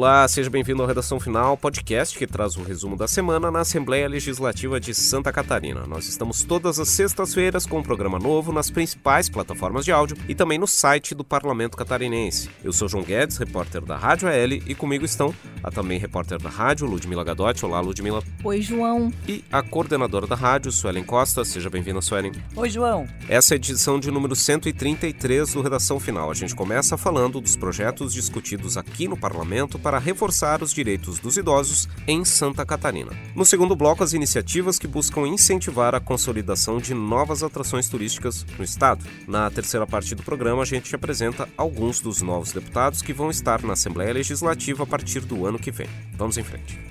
Olá, seja bem-vindo ao Redação Final, podcast que traz o resumo da semana na Assembleia Legislativa de Santa Catarina. Nós estamos todas as sextas-feiras com um programa novo nas principais plataformas de áudio e também no site do Parlamento Catarinense. Eu sou João Guedes, repórter da Rádio AL, e comigo estão a também repórter da rádio, Ludmila Gadotti. Olá, Ludmila. Oi, João. E a coordenadora da rádio, Suelen Costa. Seja bem-vinda, Suelen. Oi, João. Essa é a edição de número 133 do Redação Final. A gente começa falando dos projetos discutidos aqui no Parlamento para reforçar os direitos dos idosos em Santa Catarina. No segundo bloco, as iniciativas que buscam incentivar a consolidação de novas atrações turísticas no estado. Na terceira parte do programa, a gente apresenta alguns dos novos deputados que vão estar na Assembleia Legislativa a partir do ano que vem. Vamos em frente.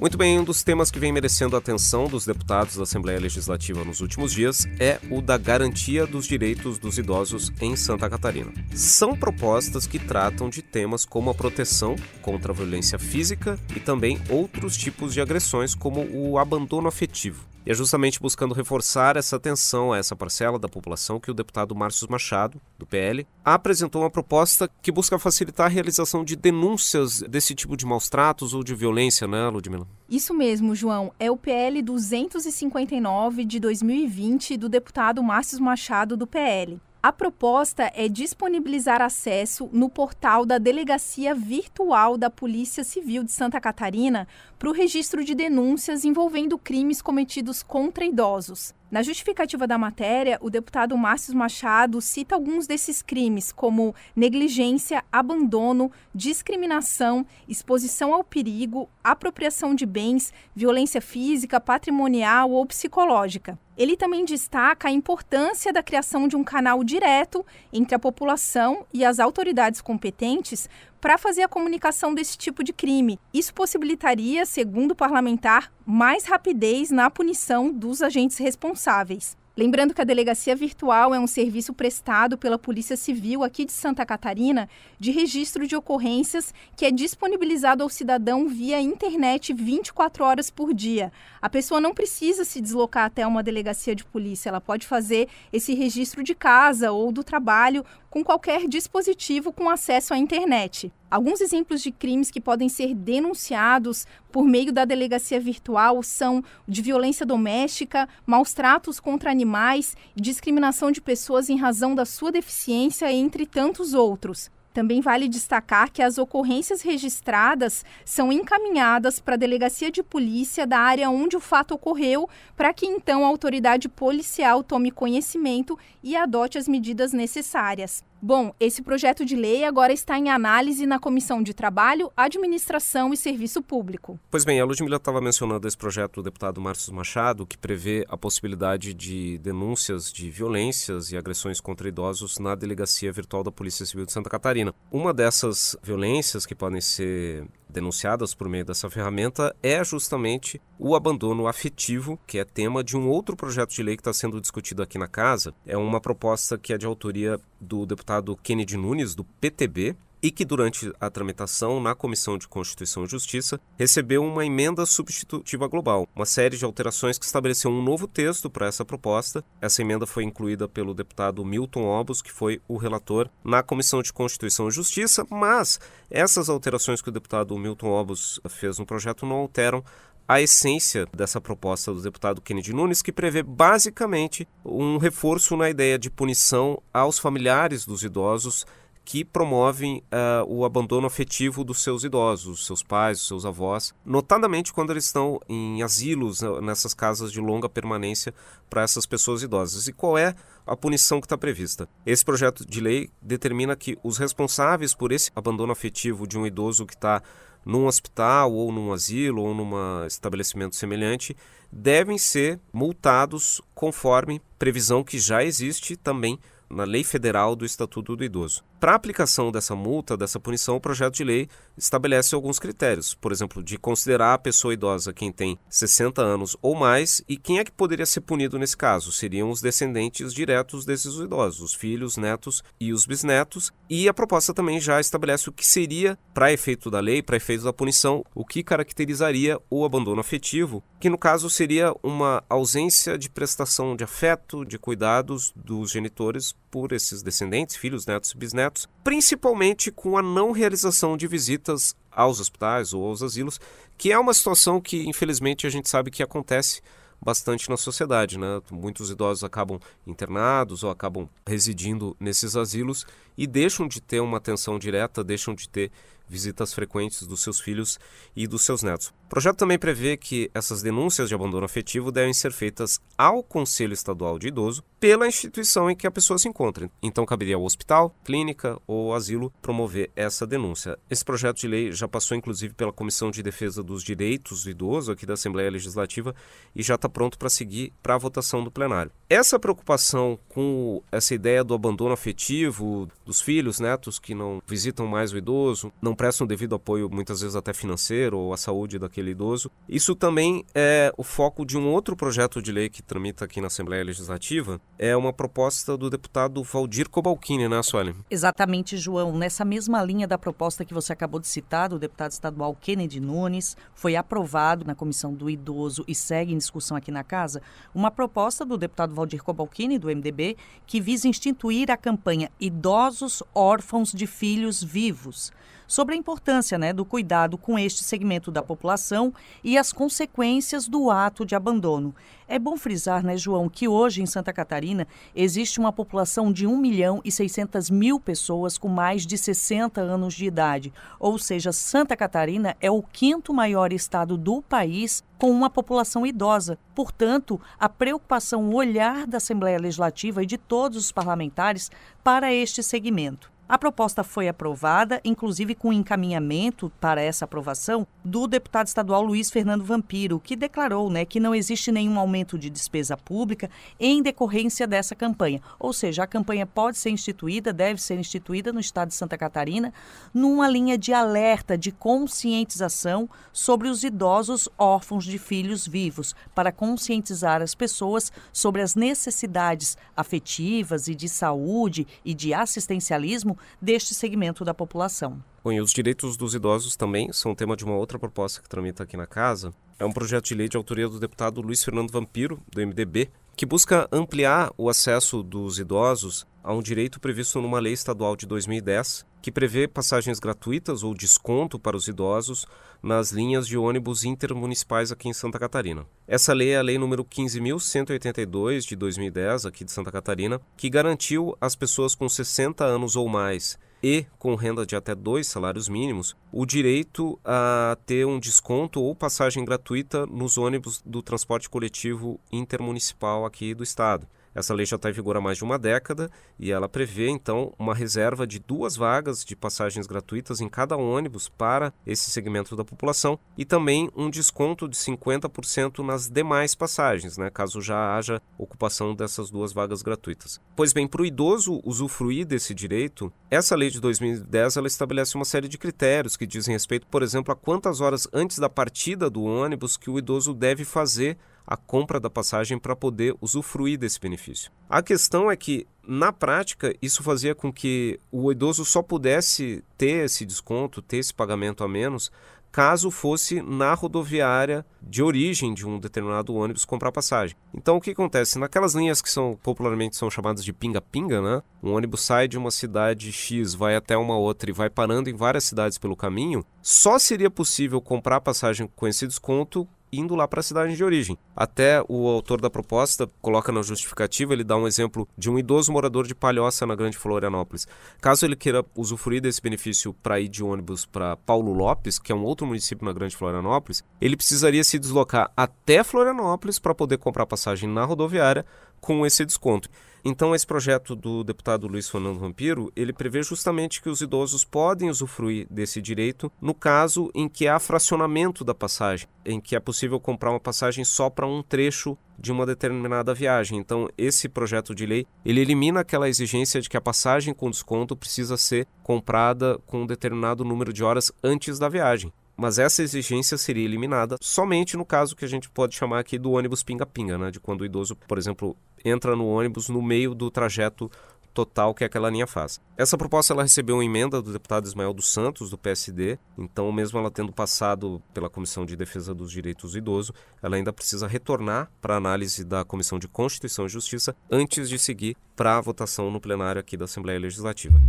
Muito bem, um dos temas que vem merecendo a atenção dos deputados da Assembleia Legislativa nos últimos dias é o da garantia dos direitos dos idosos em Santa Catarina. São propostas que tratam de temas como a proteção contra a violência física e também outros tipos de agressões, como o abandono afetivo. E é justamente buscando reforçar essa atenção a essa parcela da população que o deputado Márcio Machado, do PL, apresentou uma proposta que busca facilitar a realização de denúncias desse tipo de maus tratos ou de violência, né, Ludmila? Isso mesmo, João. É o PL 259 de 2020 do deputado Márcio Machado, do PL. A proposta é disponibilizar acesso no portal da Delegacia Virtual da Polícia Civil de Santa Catarina para o registro de denúncias envolvendo crimes cometidos contra idosos. Na justificativa da matéria, o deputado Márcio Machado cita alguns desses crimes, como negligência, abandono, discriminação, exposição ao perigo, apropriação de bens, violência física, patrimonial ou psicológica. Ele também destaca a importância da criação de um canal direto entre a população e as autoridades competentes para fazer a comunicação desse tipo de crime. Isso possibilitaria, segundo o parlamentar, mais rapidez na punição dos agentes responsáveis. Lembrando que a delegacia virtual é um serviço prestado pela Polícia Civil aqui de Santa Catarina de registro de ocorrências que é disponibilizado ao cidadão via internet 24 horas por dia. A pessoa não precisa se deslocar até uma delegacia de polícia, ela pode fazer esse registro de casa ou do trabalho com qualquer dispositivo com acesso à internet. Alguns exemplos de crimes que podem ser denunciados por meio da delegacia virtual são de violência doméstica, maus tratos contra animais, discriminação de pessoas em razão da sua deficiência, entre tantos outros. Também vale destacar que as ocorrências registradas são encaminhadas para a delegacia de polícia da área onde o fato ocorreu, para que então a autoridade policial tome conhecimento e adote as medidas necessárias. Bom, esse projeto de lei agora está em análise na Comissão de Trabalho, Administração e Serviço Público. Pois bem, a Ludmilla estava mencionando esse projeto do deputado Márcio Machado, que prevê a possibilidade de denúncias de violências e agressões contra idosos na Delegacia Virtual da Polícia Civil de Santa Catarina. Uma dessas violências que podem ser denunciadas por meio dessa ferramenta é justamente o abandono afetivo, que é tema de um outro projeto de lei que está sendo discutido aqui na casa. É uma proposta que é de autoria do deputado Kennedy Nunes, do PTB, e que durante a tramitação na Comissão de Constituição e Justiça recebeu uma emenda substitutiva global, uma série de alterações que estabeleceu um novo texto para essa proposta. Essa emenda foi incluída pelo deputado Milton Obos, que foi o relator na Comissão de Constituição e Justiça, mas essas alterações que o deputado Milton Obos fez no projeto não alteram a essência dessa proposta do deputado Kennedy Nunes, que prevê basicamente um reforço na ideia de punição aos familiares dos idosos que promovem uh, o abandono afetivo dos seus idosos, seus pais, seus avós, notadamente quando eles estão em asilos, né, nessas casas de longa permanência para essas pessoas idosas. E qual é a punição que está prevista? Esse projeto de lei determina que os responsáveis por esse abandono afetivo de um idoso que está num hospital ou num asilo ou num estabelecimento semelhante devem ser multados conforme previsão que já existe também na Lei Federal do Estatuto do Idoso. Para a aplicação dessa multa, dessa punição, o projeto de lei estabelece alguns critérios, por exemplo, de considerar a pessoa idosa quem tem 60 anos ou mais e quem é que poderia ser punido nesse caso? Seriam os descendentes diretos desses idosos, os filhos, netos e os bisnetos. E a proposta também já estabelece o que seria, para efeito da lei, para efeito da punição, o que caracterizaria o abandono afetivo, que no caso seria uma ausência de prestação de afeto, de cuidados dos genitores por esses descendentes, filhos, netos e bisnetos, principalmente com a não realização de visitas aos hospitais ou aos asilos, que é uma situação que infelizmente a gente sabe que acontece bastante na sociedade, né? Muitos idosos acabam internados ou acabam residindo nesses asilos e deixam de ter uma atenção direta, deixam de ter visitas frequentes dos seus filhos e dos seus netos. O projeto também prevê que essas denúncias de abandono afetivo devem ser feitas ao Conselho Estadual de Idoso pela instituição em que a pessoa se encontra. Então caberia ao hospital, clínica ou asilo promover essa denúncia. Esse projeto de lei já passou inclusive pela Comissão de Defesa dos Direitos do Idoso aqui da Assembleia Legislativa e já está pronto para seguir para a votação do plenário. Essa preocupação com essa ideia do abandono afetivo dos filhos, netos que não visitam mais o idoso, não prestam devido apoio muitas vezes até financeiro ou à saúde daquele aquele idoso. Isso também é o foco de um outro projeto de lei que tramita aqui na Assembleia Legislativa. É uma proposta do deputado Valdir Cobalcini, né, Sueli? Exatamente, João. Nessa mesma linha da proposta que você acabou de citar, do deputado estadual Kennedy Nunes, foi aprovado na Comissão do Idoso e segue em discussão aqui na Casa, uma proposta do deputado Valdir Cobalcini, do MDB, que visa instituir a campanha Idosos Órfãos de Filhos Vivos sobre a importância né, do cuidado com este segmento da população e as consequências do ato de abandono. É bom frisar, né, João, que hoje em Santa Catarina existe uma população de 1 milhão e 600 mil pessoas com mais de 60 anos de idade. Ou seja, Santa Catarina é o quinto maior estado do país com uma população idosa. Portanto, a preocupação, o olhar da Assembleia Legislativa e de todos os parlamentares para este segmento. A proposta foi aprovada, inclusive com encaminhamento para essa aprovação do deputado estadual Luiz Fernando Vampiro, que declarou né, que não existe nenhum aumento de despesa pública em decorrência dessa campanha. Ou seja, a campanha pode ser instituída, deve ser instituída no estado de Santa Catarina, numa linha de alerta, de conscientização sobre os idosos órfãos de filhos vivos, para conscientizar as pessoas sobre as necessidades afetivas e de saúde e de assistencialismo deste segmento da população. Bom, e os direitos dos idosos também são tema de uma outra proposta que tramita aqui na casa. É um projeto de lei de autoria do deputado Luiz Fernando Vampiro, do MDB, que busca ampliar o acesso dos idosos a um direito previsto numa lei estadual de 2010, que prevê passagens gratuitas ou desconto para os idosos nas linhas de ônibus intermunicipais aqui em Santa Catarina. Essa lei é a lei número 15.182 de 2010, aqui de Santa Catarina, que garantiu às pessoas com 60 anos ou mais e com renda de até dois salários mínimos o direito a ter um desconto ou passagem gratuita nos ônibus do transporte coletivo intermunicipal aqui do estado. Essa lei já está em vigor há mais de uma década e ela prevê, então, uma reserva de duas vagas de passagens gratuitas em cada ônibus para esse segmento da população e também um desconto de 50% nas demais passagens, né, caso já haja ocupação dessas duas vagas gratuitas. Pois bem, para o idoso usufruir desse direito, essa lei de 2010 ela estabelece uma série de critérios que dizem respeito, por exemplo, a quantas horas antes da partida do ônibus que o idoso deve fazer a compra da passagem para poder usufruir desse benefício. A questão é que, na prática, isso fazia com que o idoso só pudesse ter esse desconto, ter esse pagamento a menos, caso fosse na rodoviária de origem de um determinado ônibus comprar passagem. Então o que acontece? Naquelas linhas que são popularmente são chamadas de pinga-pinga, né? Um ônibus sai de uma cidade X, vai até uma outra e vai parando em várias cidades pelo caminho, só seria possível comprar passagem com esse desconto indo lá para a cidade de origem. Até o autor da proposta coloca na justificativa, ele dá um exemplo de um idoso morador de Palhoça, na Grande Florianópolis. Caso ele queira usufruir desse benefício para ir de ônibus para Paulo Lopes, que é um outro município na Grande Florianópolis, ele precisaria se deslocar até Florianópolis para poder comprar passagem na rodoviária com esse desconto. Então, esse projeto do deputado Luiz Fernando Vampiro, ele prevê justamente que os idosos podem usufruir desse direito no caso em que há fracionamento da passagem, em que é possível comprar uma passagem só para um trecho de uma determinada viagem. Então, esse projeto de lei, ele elimina aquela exigência de que a passagem com desconto precisa ser comprada com um determinado número de horas antes da viagem. Mas essa exigência seria eliminada somente no caso que a gente pode chamar aqui do ônibus pinga-pinga, né? de quando o idoso, por exemplo, entra no ônibus no meio do trajeto total que aquela linha faz. Essa proposta ela recebeu uma emenda do deputado Ismael dos Santos, do PSD, então mesmo ela tendo passado pela Comissão de Defesa dos Direitos do Idoso, ela ainda precisa retornar para análise da Comissão de Constituição e Justiça antes de seguir para a votação no plenário aqui da Assembleia Legislativa.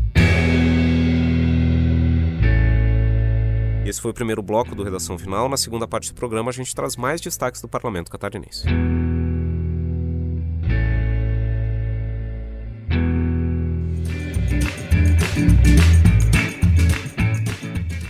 Esse foi o primeiro bloco do Redação Final. Na segunda parte do programa, a gente traz mais destaques do parlamento catarinense.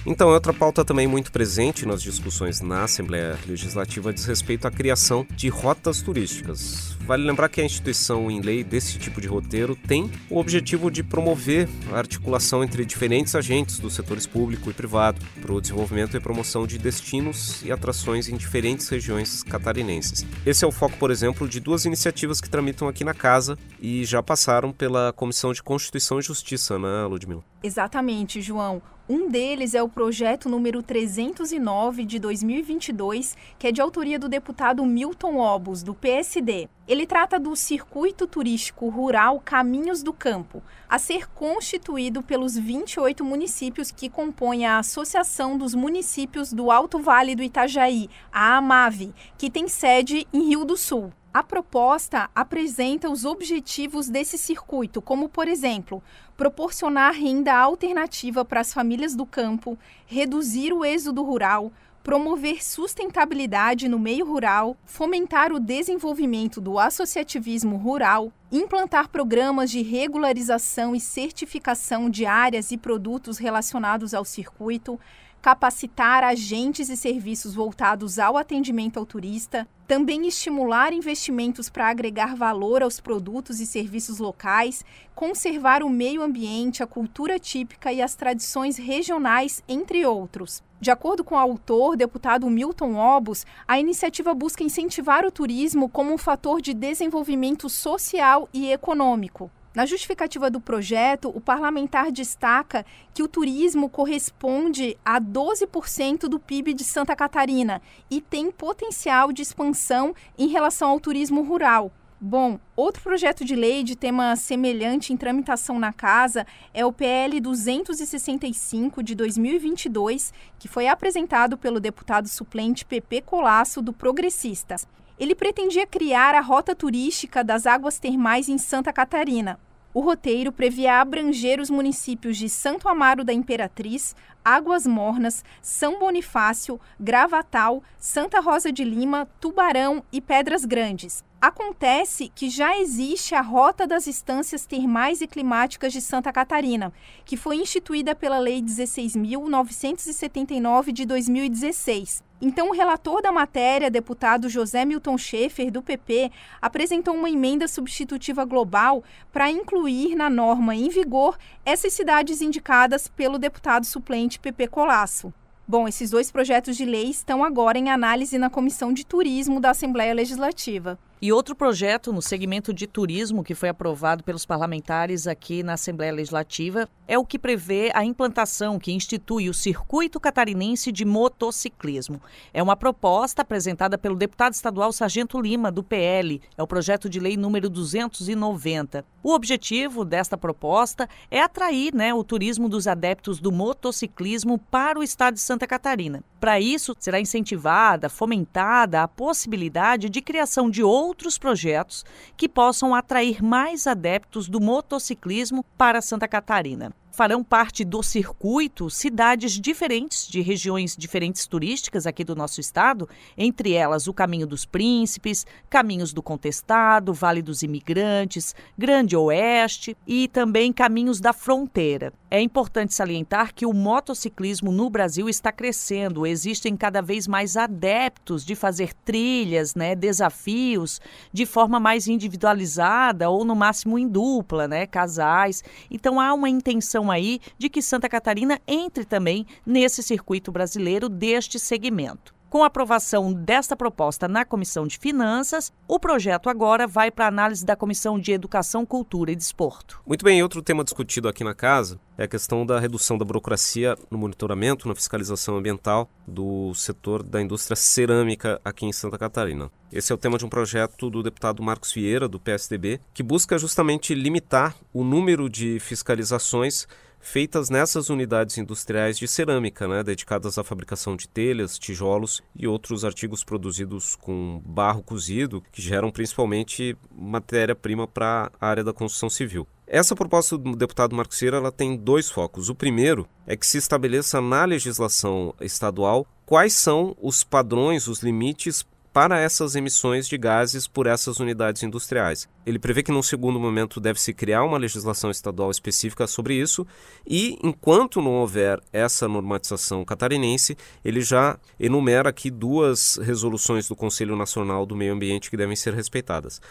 Então, outra pauta também muito presente nas discussões na Assembleia Legislativa diz respeito à criação de rotas turísticas. Vale lembrar que a instituição em lei desse tipo de roteiro tem o objetivo de promover a articulação entre diferentes agentes dos setores público e privado para o desenvolvimento e promoção de destinos e atrações em diferentes regiões catarinenses. Esse é o foco, por exemplo, de duas iniciativas que tramitam aqui na casa e já passaram pela Comissão de Constituição e Justiça, né, Ludmila? Exatamente, João. Um deles é o projeto número 309 de 2022, que é de autoria do deputado Milton Obos, do PSD. Ele trata do circuito turístico rural Caminhos do Campo, a ser constituído pelos 28 municípios que compõem a Associação dos Municípios do Alto Vale do Itajaí, a AMAVE, que tem sede em Rio do Sul. A proposta apresenta os objetivos desse circuito, como, por exemplo, proporcionar renda alternativa para as famílias do campo, reduzir o êxodo rural, promover sustentabilidade no meio rural, fomentar o desenvolvimento do associativismo rural, implantar programas de regularização e certificação de áreas e produtos relacionados ao circuito, capacitar agentes e serviços voltados ao atendimento ao turista, também estimular investimentos para agregar valor aos produtos e serviços locais, conservar o meio ambiente, a cultura típica e as tradições regionais, entre outros. De acordo com o autor, deputado Milton Obos, a iniciativa busca incentivar o turismo como um fator de desenvolvimento social e econômico. Na justificativa do projeto, o parlamentar destaca que o turismo corresponde a 12% do PIB de Santa Catarina e tem potencial de expansão em relação ao turismo rural. Bom, outro projeto de lei de tema semelhante em tramitação na casa é o PL 265 de 2022, que foi apresentado pelo deputado suplente PP Colasso do Progressistas ele pretendia criar a rota turística das águas termais em Santa Catarina. O roteiro previa abranger os municípios de Santo Amaro da Imperatriz, Águas Mornas, São Bonifácio, Gravatal, Santa Rosa de Lima, Tubarão e Pedras Grandes. Acontece que já existe a Rota das Estâncias Termais e Climáticas de Santa Catarina, que foi instituída pela Lei 16.979 de 2016. Então, o relator da matéria, deputado José Milton Schaefer, do PP, apresentou uma emenda substitutiva global para incluir na norma em vigor essas cidades indicadas pelo deputado suplente PP Colasso. Bom, esses dois projetos de lei estão agora em análise na Comissão de Turismo da Assembleia Legislativa. E outro projeto no segmento de turismo que foi aprovado pelos parlamentares aqui na Assembleia Legislativa é o que prevê a implantação que institui o Circuito Catarinense de Motociclismo. É uma proposta apresentada pelo deputado estadual Sargento Lima, do PL. É o projeto de lei número 290. O objetivo desta proposta é atrair né, o turismo dos adeptos do motociclismo para o estado de Santa Catarina. Para isso, será incentivada, fomentada a possibilidade de criação de outros outros projetos que possam atrair mais adeptos do motociclismo para Santa Catarina. Farão parte do circuito cidades diferentes, de regiões diferentes turísticas aqui do nosso estado, entre elas o Caminho dos Príncipes, Caminhos do Contestado, Vale dos Imigrantes, Grande Oeste e também Caminhos da Fronteira. É importante salientar que o motociclismo no Brasil está crescendo, existem cada vez mais adeptos de fazer trilhas, né, desafios de forma mais individualizada ou no máximo em dupla, né, casais. Então há uma intenção aí de que Santa Catarina entre também nesse circuito brasileiro deste segmento. Com a aprovação desta proposta na Comissão de Finanças, o projeto agora vai para análise da Comissão de Educação, Cultura e Desporto. Muito bem, outro tema discutido aqui na casa é a questão da redução da burocracia no monitoramento, na fiscalização ambiental do setor da indústria cerâmica aqui em Santa Catarina. Esse é o tema de um projeto do deputado Marcos Vieira, do PSDB, que busca justamente limitar o número de fiscalizações feitas nessas unidades industriais de cerâmica, né, dedicadas à fabricação de telhas, tijolos e outros artigos produzidos com barro cozido, que geram principalmente matéria-prima para a área da construção civil. Essa proposta do deputado Marcos Cira ela tem dois focos. O primeiro é que se estabeleça na legislação estadual quais são os padrões, os limites para essas emissões de gases por essas unidades industriais. Ele prevê que, num segundo momento, deve-se criar uma legislação estadual específica sobre isso, e enquanto não houver essa normatização catarinense, ele já enumera aqui duas resoluções do Conselho Nacional do Meio Ambiente que devem ser respeitadas.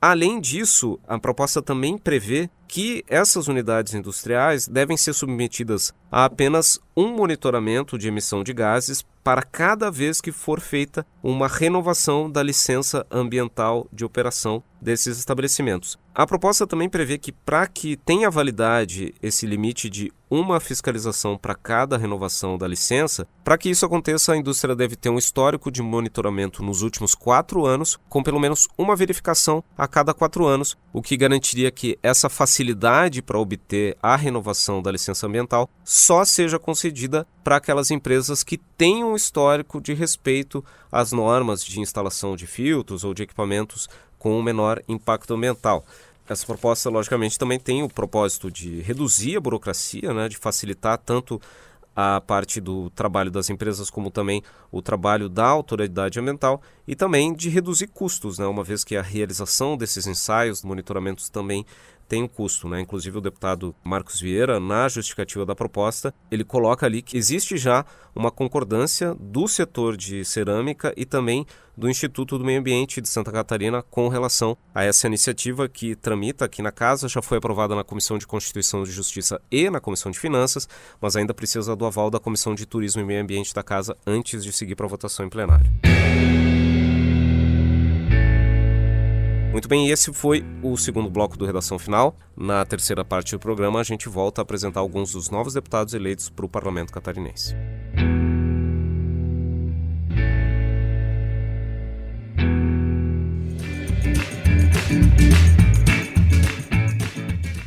Além disso, a proposta também prevê que essas unidades industriais devem ser submetidas a apenas um monitoramento de emissão de gases para cada vez que for feita uma renovação da licença ambiental de operação desses estabelecimentos. A proposta também prevê que, para que tenha validade esse limite de uma fiscalização para cada renovação da licença, para que isso aconteça, a indústria deve ter um histórico de monitoramento nos últimos quatro anos, com pelo menos uma verificação a cada quatro anos, o que garantiria que essa facilidade para obter a renovação da licença ambiental só seja concedida para aquelas empresas que tenham um histórico de respeito às normas de instalação de filtros ou de equipamentos com menor impacto ambiental. Essa proposta, logicamente, também tem o propósito de reduzir a burocracia, né, de facilitar tanto a parte do trabalho das empresas, como também o trabalho da autoridade ambiental e também de reduzir custos, né? uma vez que a realização desses ensaios, monitoramentos também tem um custo, né? Inclusive o deputado Marcos Vieira, na justificativa da proposta, ele coloca ali que existe já uma concordância do setor de cerâmica e também do Instituto do Meio Ambiente de Santa Catarina com relação a essa iniciativa que tramita aqui na casa, já foi aprovada na Comissão de Constituição e Justiça e na Comissão de Finanças, mas ainda precisa do aval da Comissão de Turismo e Meio Ambiente da casa antes de seguir para votação em plenário. Muito bem, esse foi o segundo bloco do Redação Final. Na terceira parte do programa, a gente volta a apresentar alguns dos novos deputados eleitos para o Parlamento Catarinense.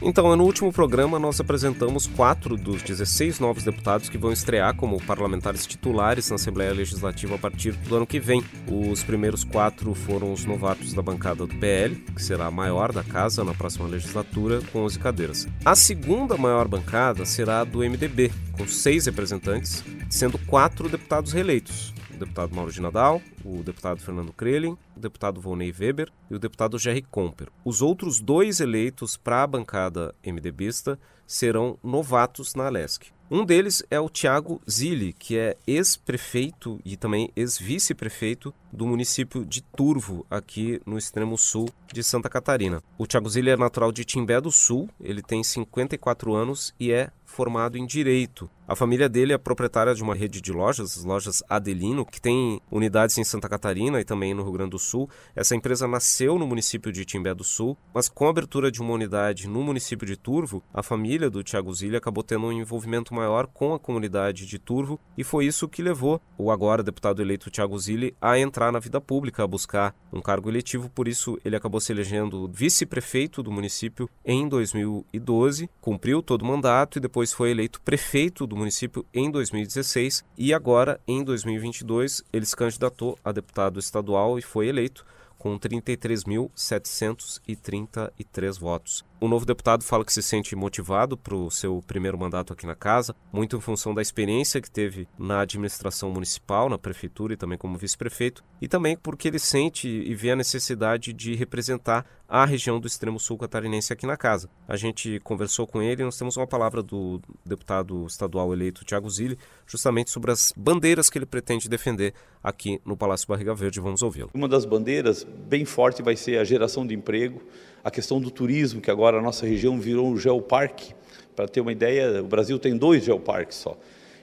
Então, no último programa, nós apresentamos quatro dos 16 novos deputados que vão estrear como parlamentares titulares na Assembleia Legislativa a partir do ano que vem. Os primeiros quatro foram os novatos da bancada do PL, que será a maior da casa na próxima legislatura, com 11 cadeiras. A segunda maior bancada será a do MDB, com seis representantes, sendo quatro deputados reeleitos o deputado Mauro de Nadal, o deputado Fernando Krelin, o deputado Volney Weber e o deputado Jerry Comper. Os outros dois eleitos para a bancada MDBista serão novatos na Alesc. Um deles é o Tiago Zilli, que é ex-prefeito e também ex-vice-prefeito do município de Turvo, aqui no extremo sul de Santa Catarina. O Tiago Zilli é natural de Timbé do Sul, ele tem 54 anos e é formado em Direito. A família dele é proprietária de uma rede de lojas, as lojas Adelino, que tem unidades em Santa Catarina e também no Rio Grande do Sul. Essa empresa nasceu no município de Timbé do Sul, mas com a abertura de uma unidade no município de Turvo, a família do Tiago Zilli acabou tendo um envolvimento maior com a comunidade de Turvo e foi isso que levou o agora deputado eleito Tiago Zilli a entrar na vida pública, a buscar um cargo eletivo. Por isso, ele acabou se elegendo vice-prefeito do município em 2012, cumpriu todo o mandato e depois foi eleito prefeito do município em 2016 e agora, em 2022, ele se candidatou a deputado estadual e foi eleito com 33.733 votos. O novo deputado fala que se sente motivado para o seu primeiro mandato aqui na casa, muito em função da experiência que teve na administração municipal, na prefeitura e também como vice-prefeito, e também porque ele sente e vê a necessidade de representar a região do extremo sul catarinense aqui na casa. A gente conversou com ele e nós temos uma palavra do deputado estadual eleito Tiago Zilli, justamente sobre as bandeiras que ele pretende defender aqui no Palácio Barriga Verde. Vamos ouvi-lo. Uma das bandeiras bem forte vai ser a geração de emprego, a questão do turismo, que agora a nossa região virou um geoparque. Para ter uma ideia, o Brasil tem dois geoparques só.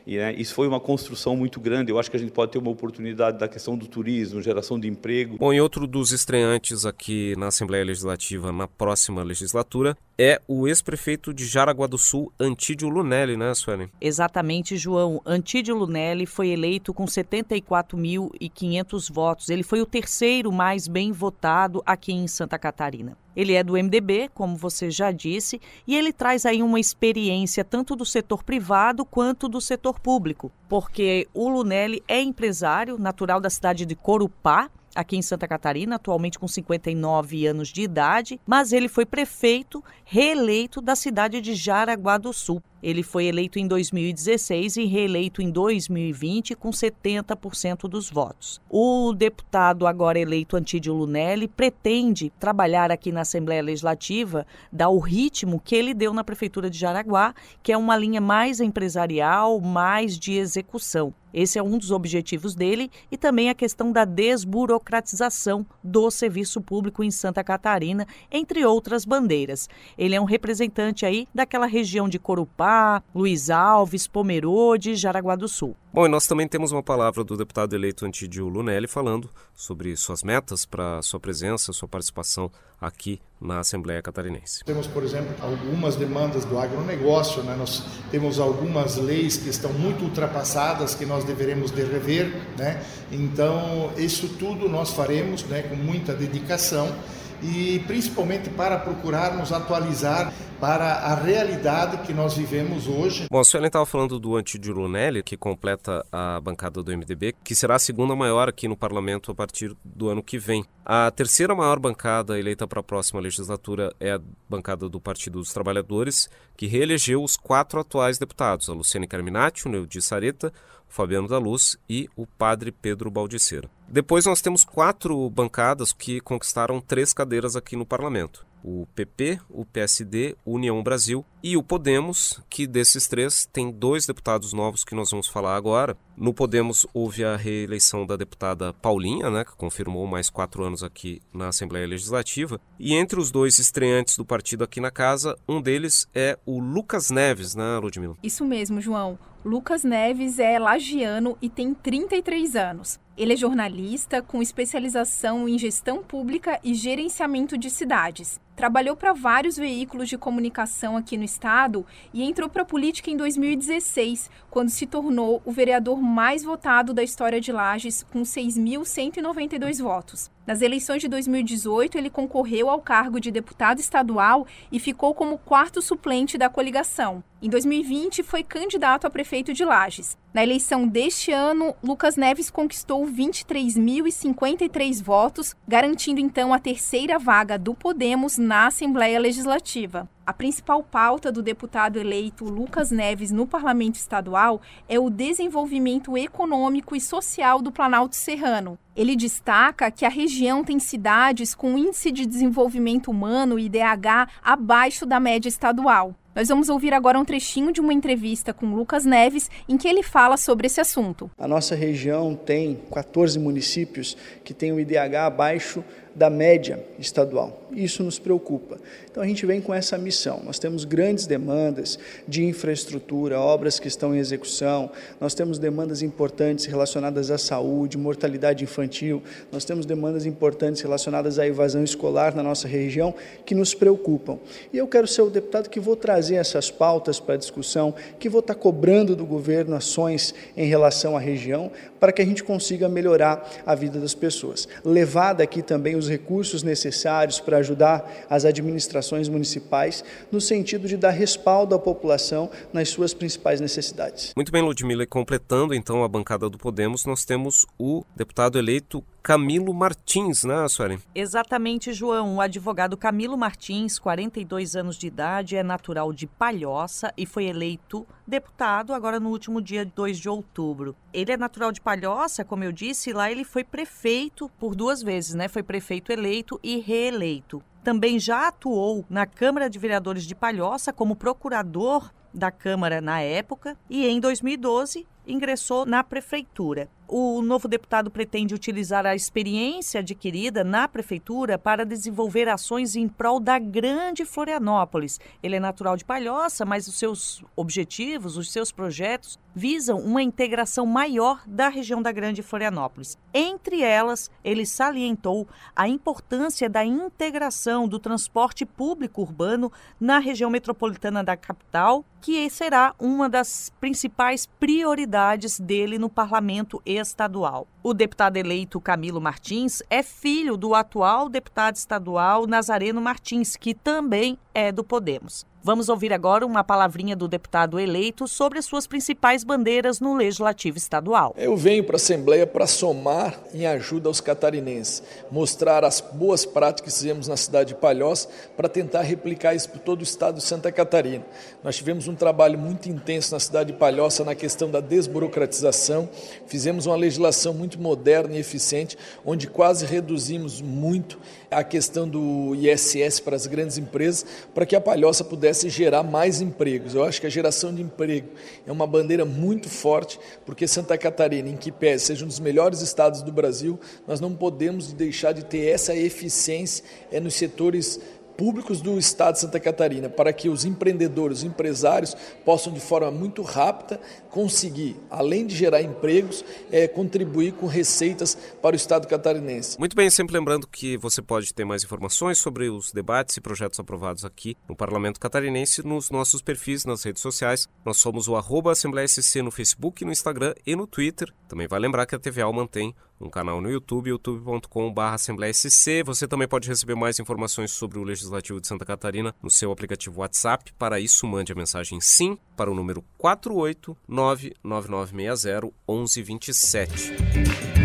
E né, isso foi uma construção muito grande. Eu acho que a gente pode ter uma oportunidade da questão do turismo, geração de emprego. Bom, e outro dos estreantes aqui na Assembleia Legislativa na próxima legislatura é o ex-prefeito de Jaraguá do Sul, Antídio Lunelli, né, Sueli? Exatamente, João. Antídio Lunelli foi eleito com 74.500 votos. Ele foi o terceiro mais bem votado aqui em Santa Catarina. Ele é do MDB, como você já disse, e ele traz aí uma experiência tanto do setor privado quanto do setor público, porque o Lunelli é empresário, natural da cidade de Corupá, aqui em Santa Catarina, atualmente com 59 anos de idade, mas ele foi prefeito reeleito da cidade de Jaraguá do Sul. Ele foi eleito em 2016 e reeleito em 2020 com 70% dos votos. O deputado agora eleito Antídio Lunelli pretende trabalhar aqui na Assembleia Legislativa, dar o ritmo que ele deu na Prefeitura de Jaraguá, que é uma linha mais empresarial, mais de execução. Esse é um dos objetivos dele e também a questão da desburocratização do serviço público em Santa Catarina, entre outras bandeiras. Ele é um representante aí daquela região de Corupá, Luiz Alves, Pomerode e Jaraguá do Sul. Bom, e nós também temos uma palavra do deputado eleito Antídio Lunelli falando sobre suas metas para sua presença, sua participação aqui na Assembleia Catarinense. Temos, por exemplo, algumas demandas do agronegócio, né? nós temos algumas leis que estão muito ultrapassadas que nós deveremos de rever, né? então isso tudo nós faremos né, com muita dedicação e principalmente para procurarmos atualizar para a realidade que nós vivemos hoje. Bom, a Suelen estava falando do Antídio Lunelli, que completa a bancada do MDB, que será a segunda maior aqui no parlamento a partir do ano que vem. A terceira maior bancada eleita para a próxima legislatura é a bancada do Partido dos Trabalhadores, que reelegeu os quatro atuais deputados, a Luciane Carminati, o Neudi Sareta, o Fabiano da Luz e o padre Pedro Baldiceira. Depois nós temos quatro bancadas que conquistaram três cadeiras aqui no parlamento o PP, o PSD, União Brasil e o Podemos, que desses três tem dois deputados novos que nós vamos falar agora. No Podemos houve a reeleição da deputada Paulinha, né, que confirmou mais quatro anos aqui na Assembleia Legislativa. E entre os dois estreantes do partido aqui na casa, um deles é o Lucas Neves, né, Ludmila? Isso mesmo, João. Lucas Neves é lagiano e tem 33 anos. Ele é jornalista com especialização em gestão pública e gerenciamento de cidades. Trabalhou para vários veículos de comunicação aqui no estado e entrou para a política em 2016, quando se tornou o vereador mais votado da história de Lages, com 6.192 votos. Nas eleições de 2018, ele concorreu ao cargo de deputado estadual e ficou como quarto suplente da coligação. Em 2020, foi candidato a prefeito de Lages. Na eleição deste ano, Lucas Neves conquistou 23.053 votos, garantindo então a terceira vaga do Podemos na Assembleia Legislativa. A principal pauta do deputado eleito Lucas Neves no Parlamento Estadual é o desenvolvimento econômico e social do Planalto Serrano. Ele destaca que a região tem cidades com índice de desenvolvimento humano IDH abaixo da média estadual. Nós vamos ouvir agora um trechinho de uma entrevista com Lucas Neves, em que ele fala sobre esse assunto. A nossa região tem 14 municípios que têm o IDH abaixo da média estadual. Isso nos preocupa. Então a gente vem com essa missão. Nós temos grandes demandas de infraestrutura, obras que estão em execução, nós temos demandas importantes relacionadas à saúde, mortalidade infantil, nós temos demandas importantes relacionadas à evasão escolar na nossa região que nos preocupam. E eu quero ser o deputado que vou trazer essas pautas para a discussão, que vou estar cobrando do governo ações em relação à região, para que a gente consiga melhorar a vida das pessoas. Levar daqui também os recursos necessários para ajudar as administrações municipais no sentido de dar respaldo à população nas suas principais necessidades. Muito bem, Ludmila, completando então a bancada do Podemos, nós temos o deputado eleito Camilo Martins, né, Suelen? Exatamente, João. O advogado Camilo Martins, 42 anos de idade, é natural de Palhoça e foi eleito deputado agora no último dia 2 de outubro. Ele é natural de Palhoça, como eu disse, e lá ele foi prefeito por duas vezes, né? Foi prefeito eleito e reeleito. Também já atuou na Câmara de Vereadores de Palhoça como procurador da Câmara na época e em 2012 ingressou na prefeitura. O novo deputado pretende utilizar a experiência adquirida na prefeitura para desenvolver ações em prol da grande Florianópolis. Ele é natural de Palhoça, mas os seus objetivos, os seus projetos visam uma integração maior da região da grande Florianópolis. Entre elas, ele salientou a importância da integração do transporte público urbano na região metropolitana da capital, que será uma das principais prioridades dele no parlamento estadual. O deputado eleito Camilo Martins é filho do atual deputado estadual Nazareno Martins, que também é do Podemos. Vamos ouvir agora uma palavrinha do deputado eleito sobre as suas principais bandeiras no Legislativo Estadual. Eu venho para a Assembleia para somar em ajuda aos catarinenses, mostrar as boas práticas que fizemos na cidade de Palhoça para tentar replicar isso para todo o estado de Santa Catarina. Nós tivemos um trabalho muito intenso na cidade de Palhoça na questão da desburocratização, fizemos uma legislação muito moderna e eficiente, onde quase reduzimos muito a questão do ISS para as grandes empresas, para que a Palhoça pudesse pudesse gerar mais empregos. Eu acho que a geração de emprego é uma bandeira muito forte, porque Santa Catarina, em que pese seja um dos melhores estados do Brasil, nós não podemos deixar de ter essa eficiência é, nos setores públicos do Estado de Santa Catarina, para que os empreendedores, os empresários possam de forma muito rápida conseguir, além de gerar empregos, é, contribuir com receitas para o Estado catarinense. Muito bem, sempre lembrando que você pode ter mais informações sobre os debates e projetos aprovados aqui no Parlamento Catarinense nos nossos perfis nas redes sociais. Nós somos o Assembleia SC no Facebook, no Instagram e no Twitter. Também vai lembrar que a TVA mantém um canal no YouTube, youtube.com.br AssembleiaSC. Você também pode receber mais informações sobre o Legislativo de Santa Catarina no seu aplicativo WhatsApp. Para isso, mande a mensagem SIM para o número 4899960 1127.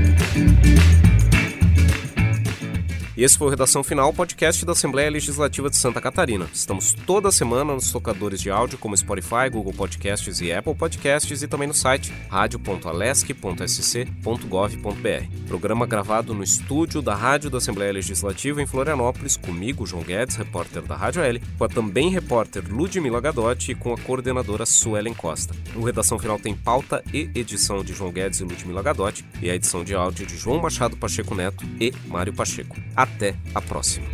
Esse foi o Redação Final, podcast da Assembleia Legislativa de Santa Catarina. Estamos toda semana nos tocadores de áudio como Spotify, Google Podcasts e Apple Podcasts e também no site radio.alesc.sc.gov.br. Programa gravado no estúdio da Rádio da Assembleia Legislativa em Florianópolis, comigo, João Guedes, repórter da Rádio L, com a também repórter Ludmila Gadotti e com a coordenadora Suelen Costa. O Redação Final tem pauta e edição de João Guedes e Ludmila Gadotti e a edição de áudio de João Machado Pacheco Neto e Mário Pacheco. Até a te, a prossimo.